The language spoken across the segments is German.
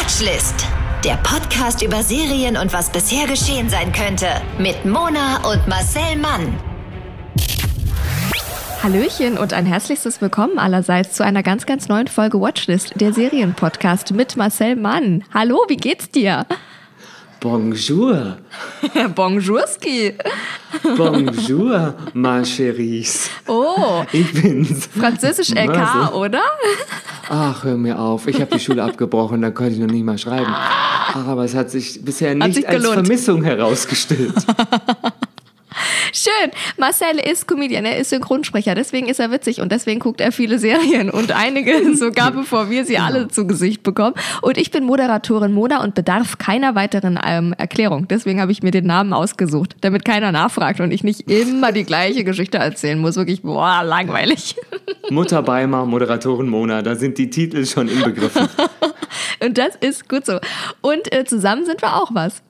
Watchlist. Der Podcast über Serien und was bisher geschehen sein könnte. Mit Mona und Marcel Mann. Hallöchen und ein herzlichstes Willkommen allerseits zu einer ganz, ganz neuen Folge Watchlist, der Serienpodcast mit Marcel Mann. Hallo, wie geht's dir? Bonjour. Bonjourski. Bonjour, ma chérie. Oh. Ich bin's. Französisch LK, oder? Ach, hör mir auf. Ich habe die Schule abgebrochen, dann konnte ich noch nicht mal schreiben. Ach, aber es hat sich bisher nicht sich als. Vermissung herausgestellt. Schön. Marcel ist Comedian, er ist Synchronsprecher, deswegen ist er witzig und deswegen guckt er viele Serien und einige sogar bevor wir sie alle zu Gesicht bekommen. Und ich bin Moderatorin Mona und bedarf keiner weiteren ähm, Erklärung. Deswegen habe ich mir den Namen ausgesucht, damit keiner nachfragt und ich nicht immer die gleiche Geschichte erzählen muss. Wirklich, boah, langweilig. Mutter Beimer, Moderatorin Mona, da sind die Titel schon inbegriffen. Und das ist gut so. Und äh, zusammen sind wir auch was.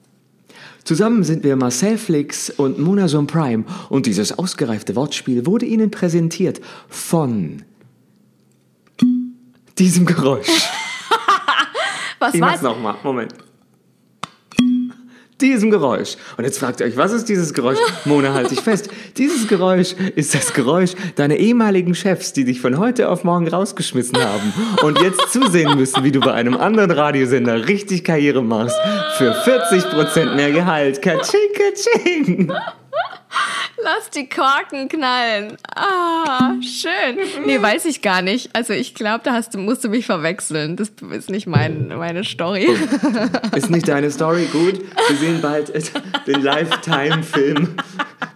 Zusammen sind wir Marcel Flix und Mona Son Prime und dieses ausgereifte Wortspiel wurde Ihnen präsentiert von diesem Geräusch. Was Ich war mach's nochmal. Moment. Diesem Geräusch. Und jetzt fragt ihr euch, was ist dieses Geräusch? Mona, halt dich fest. Dieses Geräusch ist das Geräusch deiner ehemaligen Chefs, die dich von heute auf morgen rausgeschmissen haben und jetzt zusehen müssen, wie du bei einem anderen Radiosender richtig Karriere machst. Für 40% mehr Gehalt. Katsching, katsching. Lass die Korken knallen. Ah, schön. Nee, weiß ich gar nicht. Also ich glaube, da hast musst du mich verwechseln. Das ist nicht mein, meine Story. Ist nicht deine Story gut? Wir sehen bald den Lifetime-Film.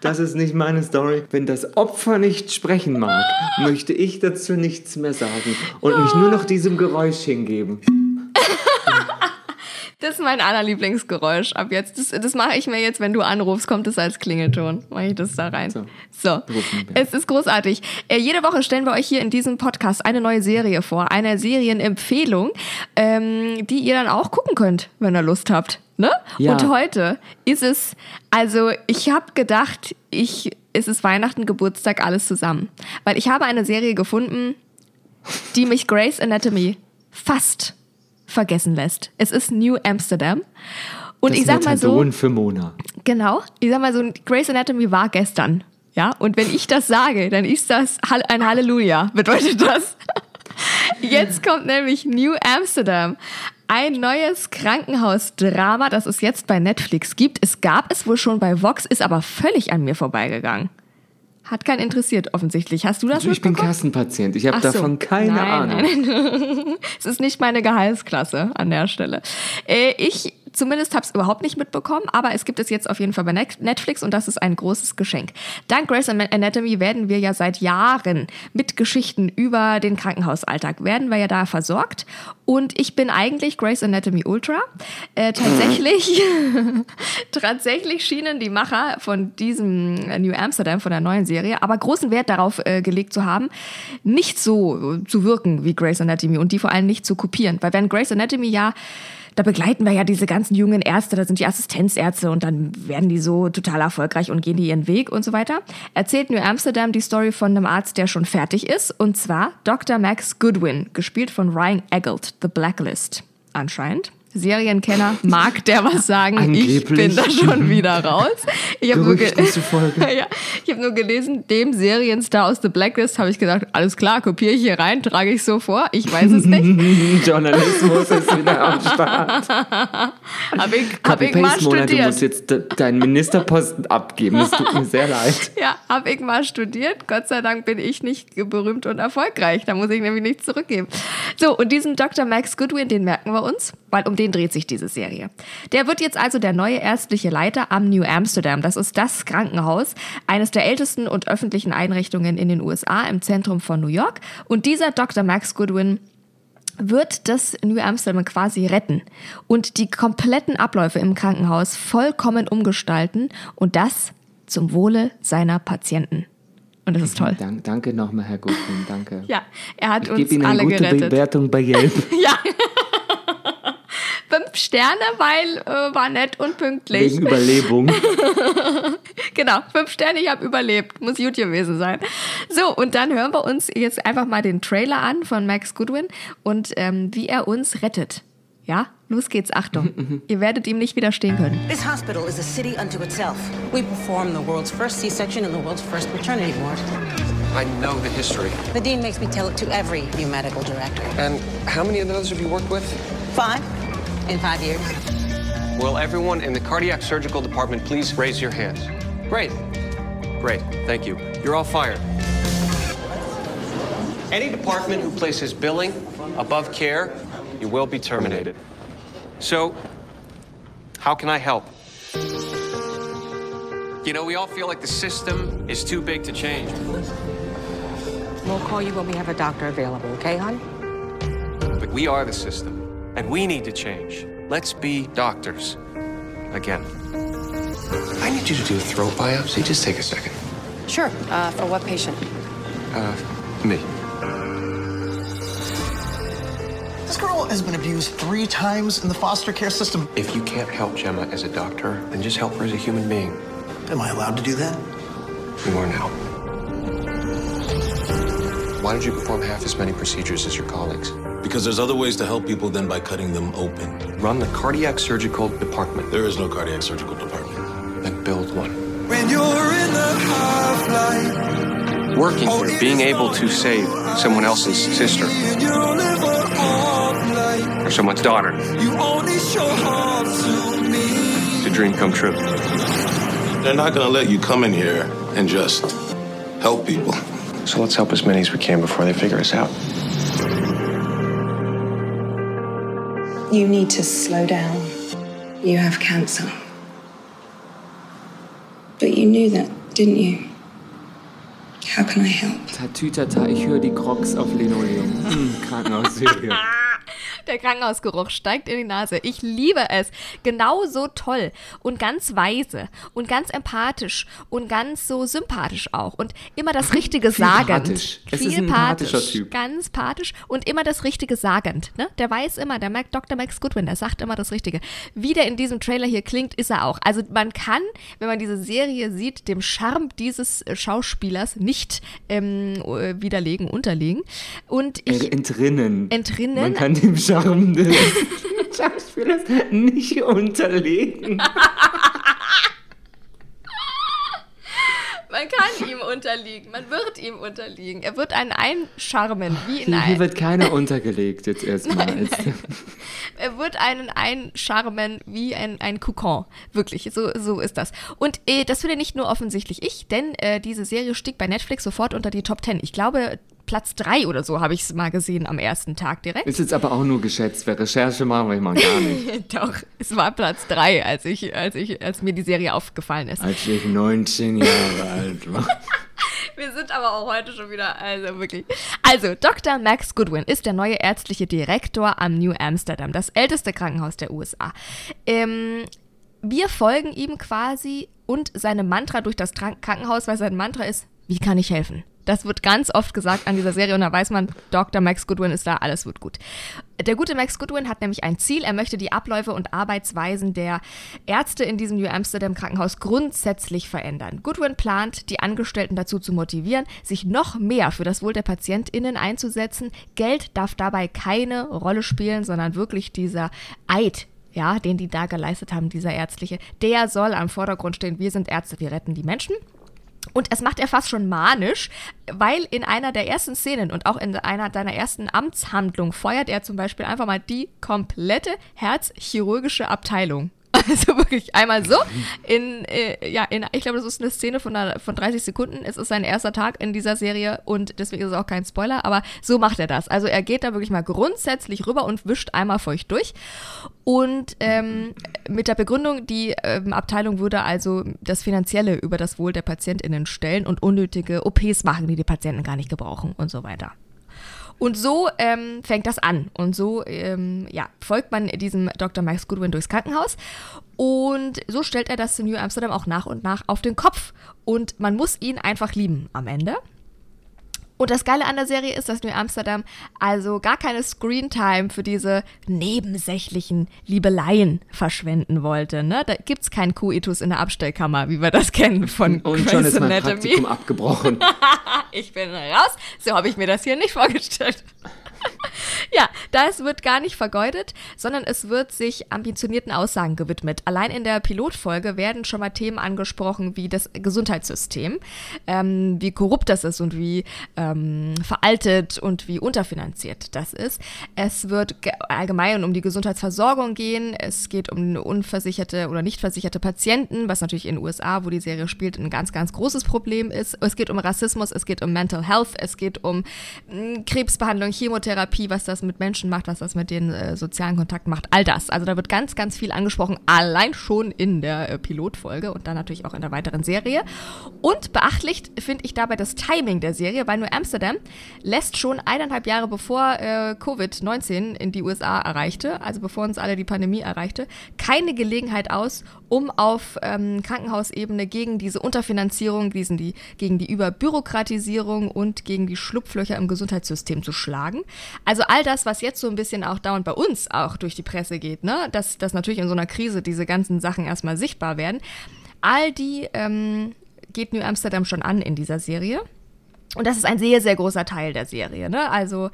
Das ist nicht meine Story. Wenn das Opfer nicht sprechen mag, möchte ich dazu nichts mehr sagen und mich nur noch diesem Geräusch hingeben. Das ist mein allerlieblingsgeräusch ab jetzt. Das, das mache ich mir jetzt, wenn du anrufst, kommt es als Klingelton. Mache ich das da rein. So. So, es ist großartig. Äh, jede Woche stellen wir euch hier in diesem Podcast eine neue Serie vor. Eine Serienempfehlung, ähm, die ihr dann auch gucken könnt, wenn ihr Lust habt. Ne? Ja. Und heute ist es, also ich habe gedacht, ich, es ist Weihnachten, Geburtstag, alles zusammen. Weil ich habe eine Serie gefunden, die mich Grace Anatomy fast vergessen lässt. Es ist New Amsterdam. Und Das ich sag mal so, Methadon für Mona. genau, ich sag mal so, Grace Anatomy war gestern. Ja, und wenn ich das sage, dann ist das ein Halleluja, bedeutet das. Jetzt kommt nämlich New Amsterdam. Ein neues Krankenhausdrama, das es jetzt bei Netflix gibt. Es gab es wohl schon bei Vox, ist aber völlig an mir vorbeigegangen. Hat keinen interessiert, offensichtlich. Hast du das Also ich bin? Kassenpatient. Ich habe so. davon keine nein, Ahnung. Nein, es ist nicht meine Gehaltsklasse an der Stelle. Äh, ich zumindest habe es überhaupt nicht mitbekommen, aber es gibt es jetzt auf jeden Fall bei Net- Netflix und das ist ein großes Geschenk. Dank Grey's Anatomy werden wir ja seit Jahren mit Geschichten über den Krankenhausalltag, werden wir ja da versorgt und ich bin eigentlich Grey's Anatomy Ultra. Äh, tatsächlich, tatsächlich schienen die Macher von diesem New Amsterdam, von der neuen Serie, aber großen Wert darauf äh, gelegt zu haben, nicht so zu wirken wie Grey's Anatomy und die vor allem nicht zu kopieren. Weil wenn Grey's Anatomy ja da begleiten wir ja diese ganzen jungen Ärzte, da sind die Assistenzärzte und dann werden die so total erfolgreich und gehen die ihren Weg und so weiter. Erzählt New Amsterdam die Story von einem Arzt, der schon fertig ist, und zwar Dr. Max Goodwin, gespielt von Ryan Eggelt, The Blacklist, anscheinend. Serienkenner mag der was sagen. Ich bin Angeblich. da schon wieder raus. Ich habe nur, ge ja, ich hab nur gelesen, dem Serienstar aus The Blacklist habe ich gedacht, alles klar, kopiere ich hier rein, trage ich so vor. Ich weiß es nicht. Journalismus ist wieder am Start. Habe ich, hab ich mal Mona, du studiert. musst jetzt de deinen Ministerposten abgeben. Das tut mir sehr leid. Ja, habe ich mal studiert. Gott sei Dank bin ich nicht berühmt und erfolgreich. Da muss ich nämlich nichts zurückgeben. So, und diesen Dr. Max Goodwin, den merken wir uns, weil um den dreht sich diese Serie. Der wird jetzt also der neue ärztliche Leiter am New Amsterdam. Das ist das Krankenhaus, eines der ältesten und öffentlichen Einrichtungen in den USA im Zentrum von New York. Und dieser Dr. Max Goodwin wird das New Amsterdam quasi retten und die kompletten Abläufe im Krankenhaus vollkommen umgestalten und das zum Wohle seiner Patienten. Und das ist toll. Dank, danke nochmal, Herr Gutmann. Danke. Ja, er hat ich uns gebe Ihnen eine alle gute gerettet. Bewertung bei Yelp. Ja. Fünf Sterne, weil äh, war nett und pünktlich. Wegen Überlebung. Genau, fünf Sterne, ich habe überlebt. Muss gut gewesen sein. So, und dann hören wir uns jetzt einfach mal den Trailer an von Max Goodwin und ähm, wie er uns rettet. Ja, los geht's, Achtung. Ihr werdet ihm nicht widerstehen können. This hospital is a city unto itself. We perform the world's first C-section in the world's first maternity ward. I know the history. The dean makes me tell it to every new medical director. And how many of those have you worked with? Five in five years. Will everyone in the cardiac surgical department please raise your hands? Great. Great. Thank you. You're all fired. Any department who places billing above care, you will be terminated. So, how can I help? You know, we all feel like the system is too big to change. We'll call you when we have a doctor available, okay, hon? But we are the system, and we need to change. Let's be doctors. Again. I need you to do a throat biopsy. Just take a second. Sure. Uh, for what patient? Uh, me. This girl has been abused three times in the foster care system. If you can't help Gemma as a doctor, then just help her as a human being. Am I allowed to do that? You are now. Why did you perform half as many procedures as your colleagues? Because there's other ways to help people than by cutting them open. Run the cardiac surgical department. There is no cardiac surgical department. Then build one. When you're in the half light, Working here, being able to save someone else's sister and you live a half light, or someone's daughter, you only show half to me. it's a dream come true. They're not going to let you come in here and just help people. So let's help as many as we can before they figure us out. You need to slow down. You have cancer. But you knew that, didn't you? How can I help? Tatütata, ich höre die Crocs auf Linoleum. Mm, Krankenhausserie. Der Krankenhausgeruch steigt in die Nase. Ich liebe es. Genauso toll und ganz weise und ganz empathisch und ganz so sympathisch auch und immer das Richtige Viel sagend. pathisch. Es ist ein empathischer Typ. Ganz pathisch und immer das Richtige sagend. Ne? Der weiß immer, der Mac, Dr. Max Goodwin, der sagt immer das Richtige. Wie der in diesem Trailer hier klingt, ist er auch. Also man kann, wenn man diese Serie sieht, dem Charme dieses äh, Schauspielers nicht ähm, äh, widerlegen, unterlegen. Und ich Entrinnen. Entrinnen? Man kann dem Charme des Schauspielers nicht unterlegen. Man kann ihm unterliegen, man wird ihm unterliegen. Er wird einen einscharmen, wie in Hier, wird keiner untergelegt jetzt erstmal. Nein, er wird einen einscharmen wie ein, ein Kokon. Wirklich, so, so ist das. Und äh, das finde nicht nur offensichtlich ich, denn äh, diese Serie stieg bei Netflix sofort unter die Top 10. Ich glaube, Platz 3 oder so habe ich es mal gesehen am ersten Tag direkt. Ist jetzt aber auch nur geschätzt. Wer Recherche machen wir mal gar nicht. Doch, es war Platz 3, als ich, als ich, als mir die Serie aufgefallen ist. Als ich 19 Jahre alt war. Wir sind aber auch heute schon wieder, also wirklich. Also, Dr. Max Goodwin ist der neue ärztliche Direktor am New Amsterdam, das älteste Krankenhaus der USA. Ähm, wir folgen ihm quasi und seinem Mantra durch das Krankenhaus, weil sein Mantra ist, wie kann ich helfen? Das wird ganz oft gesagt an dieser Serie und da weiß man, Dr. Max Goodwin ist da, alles wird gut. Der gute Max Goodwin hat nämlich ein Ziel, er möchte die Abläufe und Arbeitsweisen der Ärzte in diesem New Amsterdam Krankenhaus grundsätzlich verändern. Goodwin plant, die Angestellten dazu zu motivieren, sich noch mehr für das Wohl der PatientInnen einzusetzen. Geld darf dabei keine Rolle spielen, sondern wirklich dieser Eid, ja, den die da geleistet haben, dieser ärztliche, der soll am Vordergrund stehen. Wir sind Ärzte, wir retten die Menschen. Und es macht er fast schon manisch, weil in einer der ersten Szenen und auch in einer deiner ersten Amtshandlungen feuert er zum Beispiel einfach mal die komplette herzchirurgische Abteilung. Also wirklich einmal so in, äh, ja, in, ich glaube, das ist eine Szene von, einer, von 30 Sekunden. Es ist sein erster Tag in dieser Serie und deswegen ist es auch kein Spoiler, aber so macht er das. Also er geht da wirklich mal grundsätzlich rüber und wischt einmal feucht durch. Und ähm, mit der Begründung, die ähm, Abteilung würde also das Finanzielle über das Wohl der PatientInnen stellen und unnötige OPs machen, die die Patienten gar nicht gebrauchen und so weiter. Und so ähm, fängt das an. Und so ähm, ja, folgt man diesem Dr. Max Goodwin durchs Krankenhaus. Und so stellt er das in New Amsterdam auch nach und nach auf den Kopf. Und man muss ihn einfach lieben am Ende. Und das Geile an der Serie ist, dass New Amsterdam also gar keine Screentime für diese nebensächlichen Liebeleien verschwenden wollte. Ne? Da gibt's keinen Coitus in der Abstellkammer, wie wir das kennen von Und Grey's schon ist mein Anatomy. Praktikum abgebrochen. Ich bin raus. So habe ich mir das hier nicht vorgestellt. Ja, das wird gar nicht vergeudet, sondern es wird sich ambitionierten Aussagen gewidmet. Allein in der Pilotfolge werden schon mal Themen angesprochen wie das Gesundheitssystem, ähm, wie korrupt das ist und wie ähm, veraltet und wie unterfinanziert das ist. Es wird allgemein um die Gesundheitsversorgung gehen. Es geht um unversicherte oder nicht versicherte Patienten, was natürlich in den USA, wo die Serie spielt, ein ganz, ganz großes Problem ist. Es geht um Rassismus, es geht um Mental Health, es geht um mh, Krebsbehandlung, Chemotherapie, was das mit Menschen macht, was das mit den äh, sozialen Kontakten macht, all das. Also da wird ganz, ganz viel angesprochen, allein schon in der äh, Pilotfolge und dann natürlich auch in der weiteren Serie. Und beachtlich finde ich dabei das Timing der Serie, weil New Amsterdam lässt schon eineinhalb Jahre bevor äh, Covid-19 in die USA erreichte, also bevor uns alle die Pandemie erreichte, keine Gelegenheit aus, um auf ähm, Krankenhausebene gegen diese Unterfinanzierung, diesen, die, gegen die Überbürokratisierung und gegen die Schlupflöcher im Gesundheitssystem zu schlagen. Also all das, was jetzt so ein bisschen auch dauernd bei uns auch durch die Presse geht, ne, dass, dass natürlich in so einer Krise diese ganzen Sachen erstmal sichtbar werden, all die ähm, geht New Amsterdam schon an in dieser Serie. Und das ist ein sehr, sehr großer Teil der Serie. Ne? Also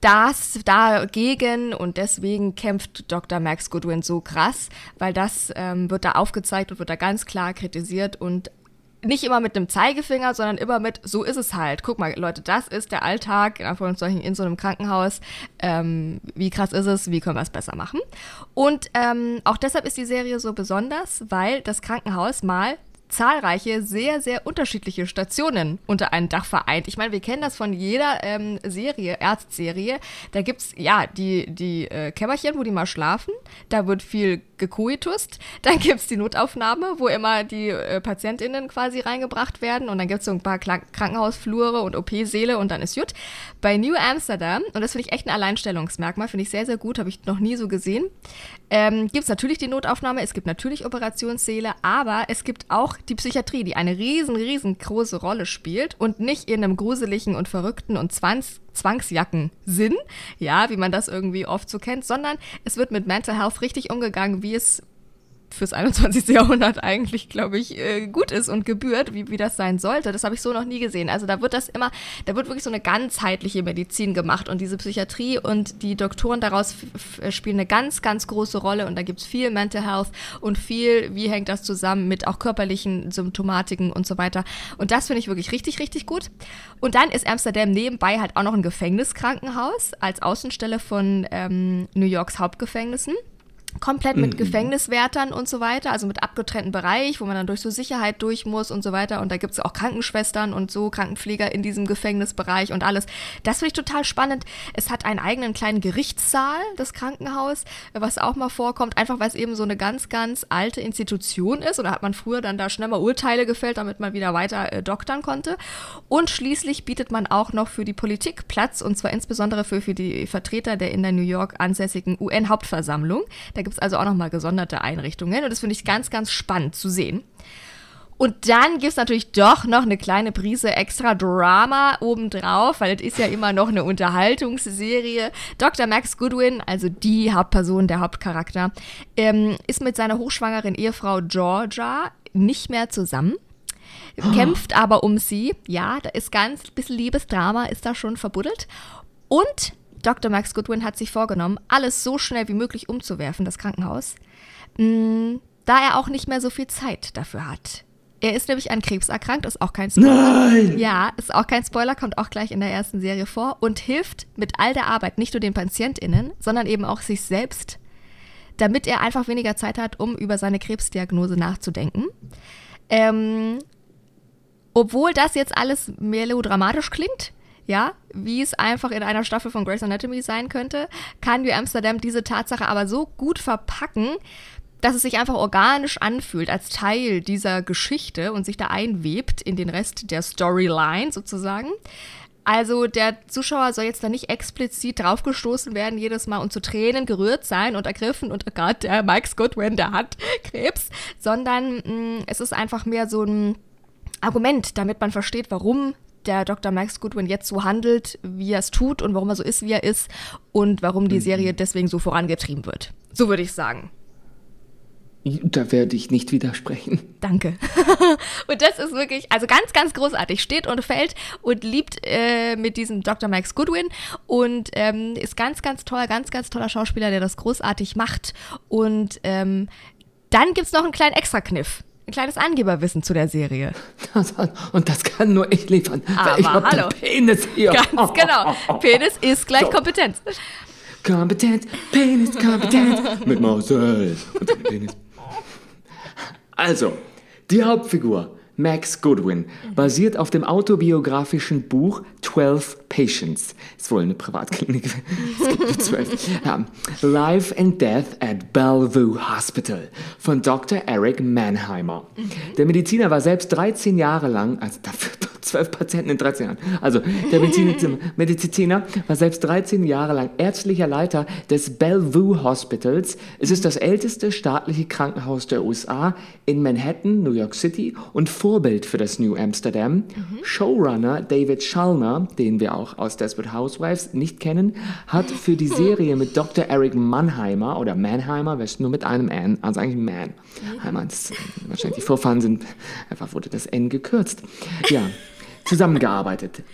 das dagegen und deswegen kämpft Dr. Max Goodwin so krass, weil das ähm, wird da aufgezeigt und wird da ganz klar kritisiert und nicht immer mit einem Zeigefinger, sondern immer mit, so ist es halt. Guck mal, Leute, das ist der Alltag in Anführungszeichen in so einem Krankenhaus. Ähm, wie krass ist es? Wie können wir es besser machen? Und ähm, auch deshalb ist die Serie so besonders, weil das Krankenhaus mal zahlreiche, sehr, sehr unterschiedliche Stationen unter einem Dach vereint. Ich meine, wir kennen das von jeder ähm, Serie, Ärztserie. Da gibt es ja die, die äh, Kämmerchen, wo die mal schlafen. Da wird viel gekoitust. Dann gibt es die Notaufnahme, wo immer die äh, PatientInnen quasi reingebracht werden. Und dann gibt es so ein paar Krankenhausflure und OP-Säle und dann ist gut. Bei New Amsterdam, und das finde ich echt ein Alleinstellungsmerkmal, finde ich sehr, sehr gut, habe ich noch nie so gesehen, ähm, gibt es natürlich die Notaufnahme, es gibt natürlich Operationssäle, aber es gibt auch die Psychiatrie, die eine riesen, riesengroße Rolle spielt und nicht in einem gruseligen und verrückten und Zwangs Zwangsjacken-Sinn, ja, wie man das irgendwie oft so kennt, sondern es wird mit Mental Health richtig umgegangen, wie es fürs 21. Jahrhundert eigentlich, glaube ich, äh, gut ist und gebührt, wie, wie das sein sollte. Das habe ich so noch nie gesehen. Also da wird das immer, da wird wirklich so eine ganzheitliche Medizin gemacht und diese Psychiatrie und die Doktoren daraus spielen eine ganz, ganz große Rolle und da gibt es viel Mental Health und viel, wie hängt das zusammen mit auch körperlichen Symptomatiken und so weiter. Und das finde ich wirklich richtig, richtig gut. Und dann ist Amsterdam nebenbei halt auch noch ein Gefängniskrankenhaus als Außenstelle von ähm, New Yorks Hauptgefängnissen komplett mit mhm. Gefängniswärtern und so weiter, also mit abgetrennten Bereich, wo man dann durch so Sicherheit durch muss und so weiter. Und da gibt es auch Krankenschwestern und so Krankenpfleger in diesem Gefängnisbereich und alles. Das finde ich total spannend. Es hat einen eigenen kleinen Gerichtssaal, das Krankenhaus, was auch mal vorkommt, einfach weil es eben so eine ganz, ganz alte Institution ist. Oder hat man früher dann da schnell mal Urteile gefällt, damit man wieder weiter äh, doktern konnte. Und schließlich bietet man auch noch für die Politik Platz, und zwar insbesondere für, für die Vertreter der in der New York ansässigen UN-Hauptversammlung. Da gibt es also auch nochmal gesonderte Einrichtungen und das finde ich ganz, ganz spannend zu sehen. Und dann gibt es natürlich doch noch eine kleine Prise extra Drama obendrauf, weil es ist ja immer noch eine Unterhaltungsserie. Dr. Max Goodwin, also die Hauptperson, der Hauptcharakter, ähm, ist mit seiner hochschwangeren Ehefrau Georgia nicht mehr zusammen. Kämpft aber um sie. Ja, da ist ganz bisschen Liebesdrama, ist da schon verbuddelt. Und Dr. Max Goodwin hat sich vorgenommen, alles so schnell wie möglich umzuwerfen, das Krankenhaus, mm, da er auch nicht mehr so viel Zeit dafür hat. Er ist nämlich an Krebs erkrankt, ist auch kein Spoiler. Nein! Ja, ist auch kein Spoiler, kommt auch gleich in der ersten Serie vor und hilft mit all der Arbeit nicht nur den PatientInnen, sondern eben auch sich selbst, damit er einfach weniger Zeit hat, um über seine Krebsdiagnose nachzudenken. Ähm, obwohl das jetzt alles melodramatisch klingt, ja, wie es einfach in einer Staffel von Grey's Anatomy sein könnte, kann New Amsterdam diese Tatsache aber so gut verpacken, dass es sich einfach organisch anfühlt als Teil dieser Geschichte und sich da einwebt in den Rest der Storyline sozusagen. Also der Zuschauer soll jetzt da nicht explizit draufgestoßen werden jedes Mal und zu Tränen gerührt sein und ergriffen und oh Gott, der Mike Goodwin, der hat Krebs, sondern mh, mm, es ist einfach mehr so ein Argument, damit man versteht, warum der Dr. Max Goodwin jetzt so handelt, wie er es tut und warum er so ist, wie er ist und warum die mhm. Serie deswegen so vorangetrieben wird. So würde ich sagen. Da werde ich nicht widersprechen. Danke. und das ist wirklich, also ganz, ganz großartig. Steht und fällt und liebt äh, mit diesem Dr. Max Goodwin und ähm, ist ganz, ganz toll, ganz, ganz toller Schauspieler, der das großartig macht. Und ähm, dann gibt es noch einen kleinen Extrakniff. Ein kleines Angeberwissen zu der Serie. Und das kann nur ich liefern. Aber ich hab hallo. den Penis hier. Ganz genau. Penis ist gleich So. Kompetenz. Kompetenz, Penis, Kompetenz. Mit Marcel. Und dem Penis. Also, die Hauptfigur, Max Goodwin, basiert auf dem autobiografischen Buch 12 Patients. Ist wohl eine Privatklinik. Es gibt nur zwölf. Ja. Life and Death at Bellevue Hospital von Dr. Eric Mannheimer. Der Mediziner war selbst 13 Jahre lang, also dafür zwölf Patienten in 13 Jahren. Also, der Mediziner, Mediziner war selbst 13 Jahre lang ärztlicher Leiter des Bellevue Hospitals. Es ist das älteste staatliche Krankenhaus der USA in Manhattan, New York City und Vorbild für das New Amsterdam. Showrunner David Schallner, den wir auch aus Desperate Housewives nicht kennen, hat für die Serie mit Dr. Eric Mannheimer oder Mannheimer, ist nur mit einem N, also eigentlich Man. Heimer, das, wahrscheinlich die Vorfahren sind, einfach wurde das N gekürzt. Ja, zusammengearbeitet.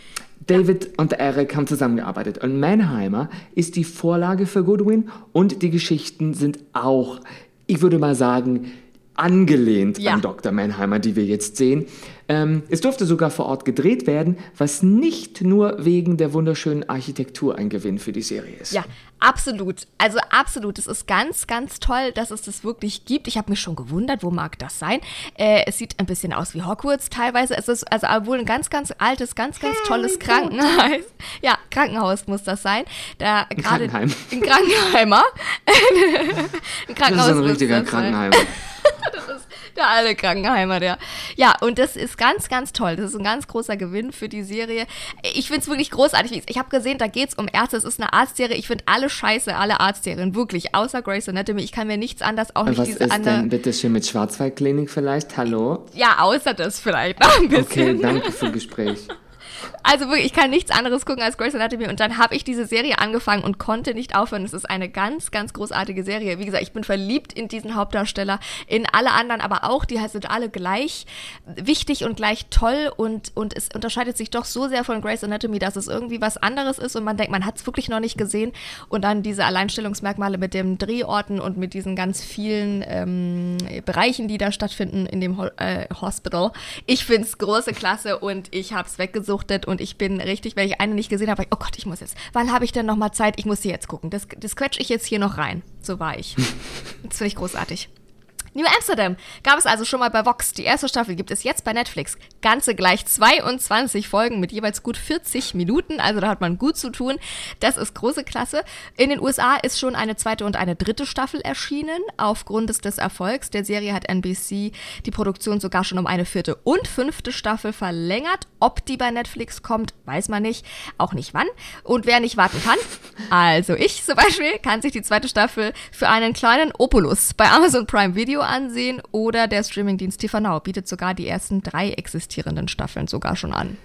David und Eric haben zusammengearbeitet. Und Mannheimer ist die Vorlage für Goodwin und die Geschichten sind auch, ich würde mal sagen, angelehnt Ja. an Dr. Mannheimer, die wir jetzt sehen. Ähm, es durfte sogar vor Ort gedreht werden, was nicht nur wegen der wunderschönen Architektur ein Gewinn für die Serie ist. Ja, absolut. Also absolut. Es ist ganz, ganz toll, dass es das wirklich gibt. Ich habe mich schon gewundert, wo mag das sein? Äh, es sieht ein bisschen aus wie Hogwarts teilweise. Es ist also wohl ein ganz, ganz altes, ganz, ganz tolles Krankenhaus. Ja, Krankenhaus muss das sein. Da gerade Krankenheim. Ein Krankenheimer. ein Krankenhaus Das ist ein richtiger das. Krankenheimer. Der alte Krankenheimer, der. Ja, und das ist ganz, ganz toll. Das ist ein ganz großer Gewinn für die Serie. Ich finde es wirklich großartig. Ich habe gesehen, da geht es um Ärzte. Es ist eine Arztserie. Ich finde alle scheiße, alle Arztserien. Wirklich. Außer Grey's Anatomy. Ich kann mir nichts anderes, auch nicht Was diese ist andere. denn bitte schön mit Schwarzwaldklinik vielleicht? Hallo? Ja, außer das vielleicht noch ein bisschen. Okay, danke für Gespräch. Also wirklich, ich kann nichts anderes gucken als Grey's Anatomy. Und dann habe ich diese Serie angefangen und konnte nicht aufhören. Es ist eine ganz, ganz großartige Serie. Wie gesagt, ich bin verliebt in diesen Hauptdarsteller, in alle anderen, aber auch, die sind alle gleich wichtig und gleich toll. Und, und es unterscheidet sich doch so sehr von Grey's Anatomy, dass es irgendwie was anderes ist und man denkt, man hat es wirklich noch nicht gesehen. Und dann diese Alleinstellungsmerkmale mit den Drehorten und mit diesen ganz vielen ähm, Bereichen, die da stattfinden in dem Ho äh, Hospital. Ich finde es große Klasse und ich habe es weggesuchtet und ich bin richtig, wenn ich eine nicht gesehen habe, ich, oh Gott, ich muss jetzt, wann habe ich denn noch mal Zeit? Ich muss sie jetzt gucken. Das, das quetsche ich jetzt hier noch rein. So war ich. Das finde ich großartig. New Amsterdam gab es also schon mal bei Vox. Die erste Staffel gibt es jetzt bei Netflix. Ganze gleich 22 Folgen mit jeweils gut 40 Minuten. Also da hat man gut zu tun. Das ist große Klasse. In den USA ist schon eine zweite und eine dritte Staffel erschienen. Aufgrund des, des Erfolgs der Serie hat NBC die Produktion sogar schon um eine vierte und fünfte Staffel verlängert. Ob die bei Netflix kommt, weiß man nicht. Auch nicht wann. Und wer nicht warten kann, also ich zum Beispiel, kann sich die zweite Staffel für einen kleinen Opulus bei Amazon Prime Video ansehen oder der Streamingdienst TV Now bietet sogar die ersten drei existierenden Staffeln sogar schon an.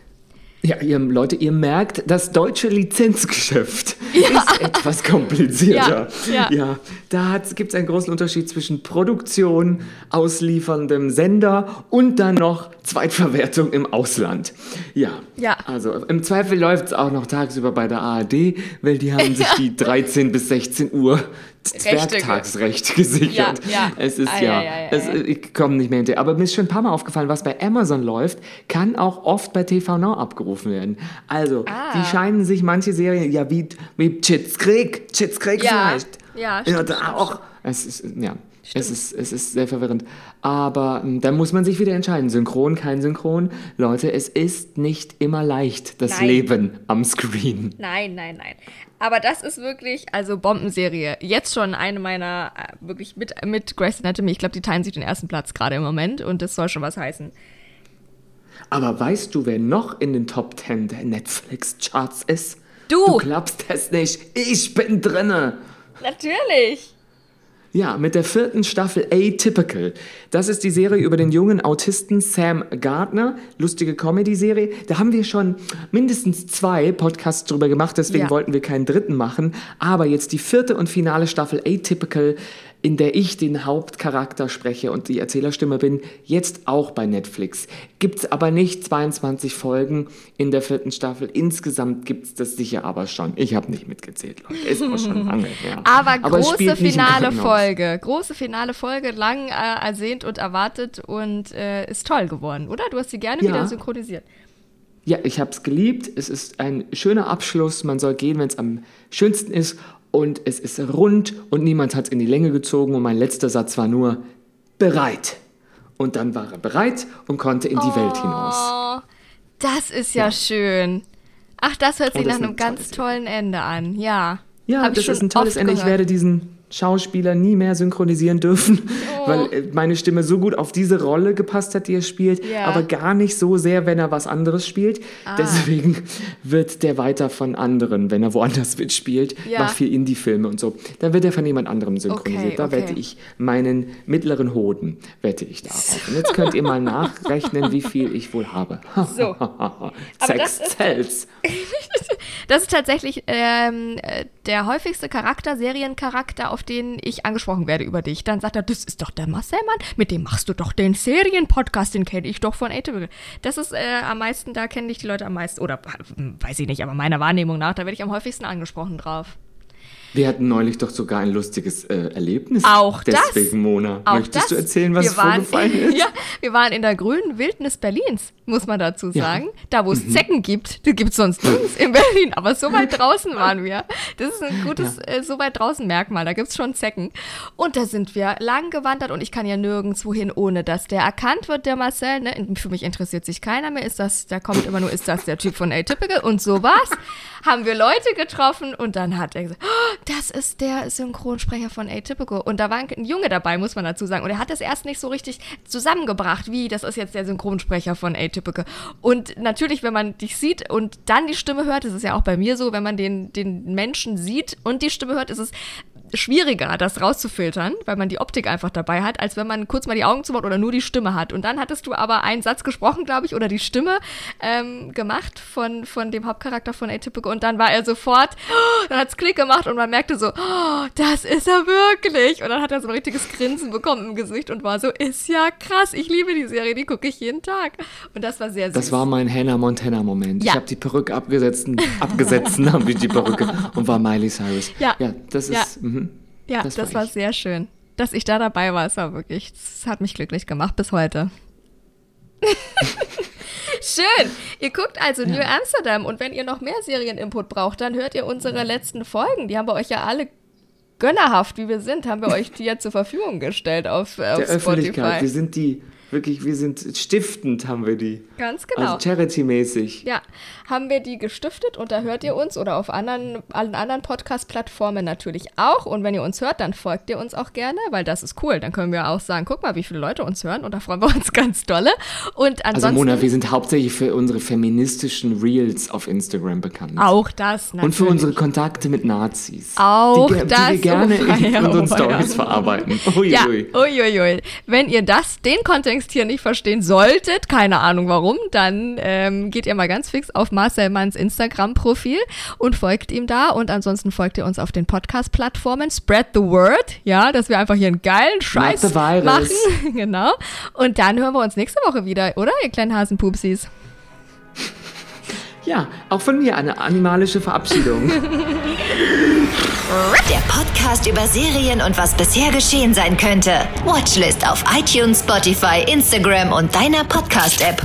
Ja, ihr Leute, ihr merkt, das deutsche Lizenzgeschäft ist etwas komplizierter. Ja, ja. da gibt es einen großen Unterschied zwischen Produktion, auslieferndem Sender und dann noch Zweitverwertung im Ausland. Ja, Ja. also im Zweifel läuft es auch noch tagsüber bei der ARD, weil die haben sich die 13 bis 16 Uhr Zwergtagsrecht gesichert. Ja, ja. Es ist Ah, ja, ja, ja, ja, es, ja. ich komme nicht mehr hinterher. Aber mir ist schon ein paar Mal aufgefallen, was bei Amazon läuft, kann auch oft bei TV Now abgerufen werden. Also, Ah. die scheinen sich manche Serien, ja, wie, wie Chits Krieg, Chits Krieg Ja. vielleicht. Ja, ja stimmt, da stimmt, auch. Es ist, ja, es ist, es ist sehr verwirrend. Aber ähm, da muss man sich wieder entscheiden. Synchron, kein Synchron. Leute, es ist nicht immer leicht, das Nein. Leben am Screen. Nein, nein, nein. Aber das ist wirklich, also Bombenserie. Jetzt schon eine meiner, äh, wirklich mit, mit Grey's Anatomy. Ich glaube, die teilen sich den ersten Platz gerade im Moment und das soll schon was heißen. Aber weißt du, wer noch in den Top 10 der Netflix-Charts ist? Du. Du glaubst es nicht. Ich bin drinne. Natürlich. Ja, mit der vierten Staffel Atypical. Das ist die Serie über den jungen Autisten Sam Gardner. Lustige Comedy-Serie. Da haben wir schon mindestens zwei Podcasts drüber gemacht, deswegen Ja. wollten wir keinen dritten machen. Aber jetzt die vierte und finale Staffel Atypical. In der ich den Hauptcharakter spreche und die Erzählerstimme bin, jetzt auch bei Netflix. Gibt es aber nicht 22 Folgen in der vierten Staffel. Insgesamt gibt es das sicher aber schon. Ich habe nicht mitgezählt, Leute. Ist auch schon lange her. Aber, Aber große finale. Folge. Große finale Folge, lang äh, ersehnt und erwartet und äh, ist toll geworden, oder? Du hast sie gerne Ja. wieder synchronisiert. Ja, ich habe es geliebt. Es ist ein schöner Abschluss. Man soll gehen, wenn es am schönsten ist. Und es ist rund und niemand hat es in die Länge gezogen. Und mein letzter Satz war nur bereit. Und dann war er bereit und konnte in die Welt hinaus. Oh, das ist ja, schön. Ach, das hört sich Oh, das nach einem eine ganz tollen Ende an. Ja. Ja, das ist ein tolles Ende. Ich werde diesen Schauspieler nie mehr synchronisieren dürfen, Oh. weil äh, meine Stimme so gut auf diese Rolle gepasst hat, die er spielt, Ja. aber gar nicht so sehr, wenn er was anderes spielt. Ah. Deswegen wird der weiter von anderen, wenn er woanders mitspielt, Ja. macht viel Indie-Filme und so. Dann wird er von jemand anderem synchronisiert. Okay, da okay. wette ich meinen mittleren Hoden, wette ich darauf. Und jetzt könnt ihr mal nachrechnen, wie viel ich wohl habe. So. das Sex sells. Das ist tatsächlich ähm, äh, der häufigste Charakter, Seriencharakter, auf den ich angesprochen werde über dich. Dann sagt er, das ist doch der Marcel Mann, mit dem machst du doch den Serienpodcast, den kenne ich doch von Atypical. Das ist äh, am meisten, da kennen dich die Leute am meisten, oder äh, weiß ich nicht, aber meiner Wahrnehmung nach, da werde ich am häufigsten angesprochen drauf. Wir hatten neulich doch sogar ein lustiges äh, Erlebnis. Auch das. Deswegen, Mona. Auch Möchtest das, du erzählen, was wir waren, vorgefallen ist? Ja, wir waren in der grünen Wildnis Berlins, muss man dazu Ja. sagen. Da, wo es Mhm. Zecken gibt. Die gibt es sonst nirgends in Berlin. Aber so weit draußen waren wir. Das ist ein gutes äh, so weit draußen Merkmal. Da gibt es schon Zecken. Und da sind wir lang gewandert und ich kann ja nirgendwo hin, ohne dass der erkannt wird, der Marcel. Ne? Für mich interessiert sich keiner mehr. Ist das, da kommt immer nur, ist das der Typ von Atypical? Und so war's. Haben wir Leute getroffen und dann hat er gesagt, oh, das ist der Synchronsprecher von Atypical. Und da war ein, ein Junge dabei, muss man dazu sagen. Und er hat das erst nicht so richtig zusammengebracht, wie das ist jetzt der Synchronsprecher von Atypical. Und natürlich, wenn man dich sieht und dann die Stimme hört, das ist ja auch bei mir so, wenn man den, den Menschen sieht und die Stimme hört, ist es schwieriger, das rauszufiltern, weil man die Optik einfach dabei hat, als wenn man kurz mal die Augen zumacht oder nur die Stimme hat. Und dann hattest du aber einen Satz gesprochen, glaube ich, oder die Stimme ähm, gemacht von, von dem Hauptcharakter von Atypical und dann war er sofort, oh, dann hat's Klick gemacht und man merkte so, oh, das ist er wirklich. Und dann hat er so ein richtiges Grinsen bekommen im Gesicht und war so, ist ja krass, ich liebe die Serie, die gucke ich jeden Tag. Und das war sehr süß. Das war mein Hannah Montana-Moment. Ja. Ich habe die Perücke abgesetzt, abgesetzt, habe ich die Perücke und war Miley Cyrus. Ja. ja das Ja. ist. Mhm. Ja, das, Das war, war sehr schön. Dass ich da dabei war, es war wirklich, es hat mich glücklich gemacht bis heute. Schön. Ihr guckt also New Amsterdam und wenn ihr noch mehr Serieninput braucht, dann hört ihr unsere letzten Folgen. Die haben wir euch ja alle gönnerhaft, wie wir sind, haben wir euch die ja zur Verfügung gestellt auf, auf Der Öffentlichkeit. Wir Spotify. sind die, wirklich, wir sind stiftend, haben wir die. Ganz genau. Also charity-mäßig. Ja, haben wir die gestiftet und da hört ihr uns oder auf anderen, allen anderen Podcast-Plattformen natürlich auch. Und wenn ihr uns hört, dann folgt ihr uns auch gerne, weil das ist cool. Dann können wir auch sagen, guck mal, wie viele Leute uns hören und da freuen wir uns ganz dolle. Und Also ansonsten Mona, wir sind hauptsächlich für unsere feministischen Reels auf Instagram bekannt. auch das natürlich. Und für unsere Kontakte mit Nazis. Auch die, das, Die wir gerne oh in unseren oh. Stories verarbeiten. Uiuiui. Ja, uiuiui. Wenn ihr das, den Kontext hier nicht verstehen solltet, keine Ahnung warum, dann ähm, geht ihr mal ganz fix auf Marcel Manns Instagram-Profil und folgt ihm da. Und ansonsten folgt ihr uns auf den Podcast-Plattformen. Spread the word, ja, dass wir einfach hier einen geilen Scheiß machen. genau. Und dann hören wir uns nächste Woche wieder, oder, ihr kleinen Hasenpupsis? Ja, auch von mir eine animalische Verabschiedung. Der Podcast über Serien und was bisher geschehen sein könnte. Watchlist auf iTunes, Spotify, Instagram und deiner Podcast-App.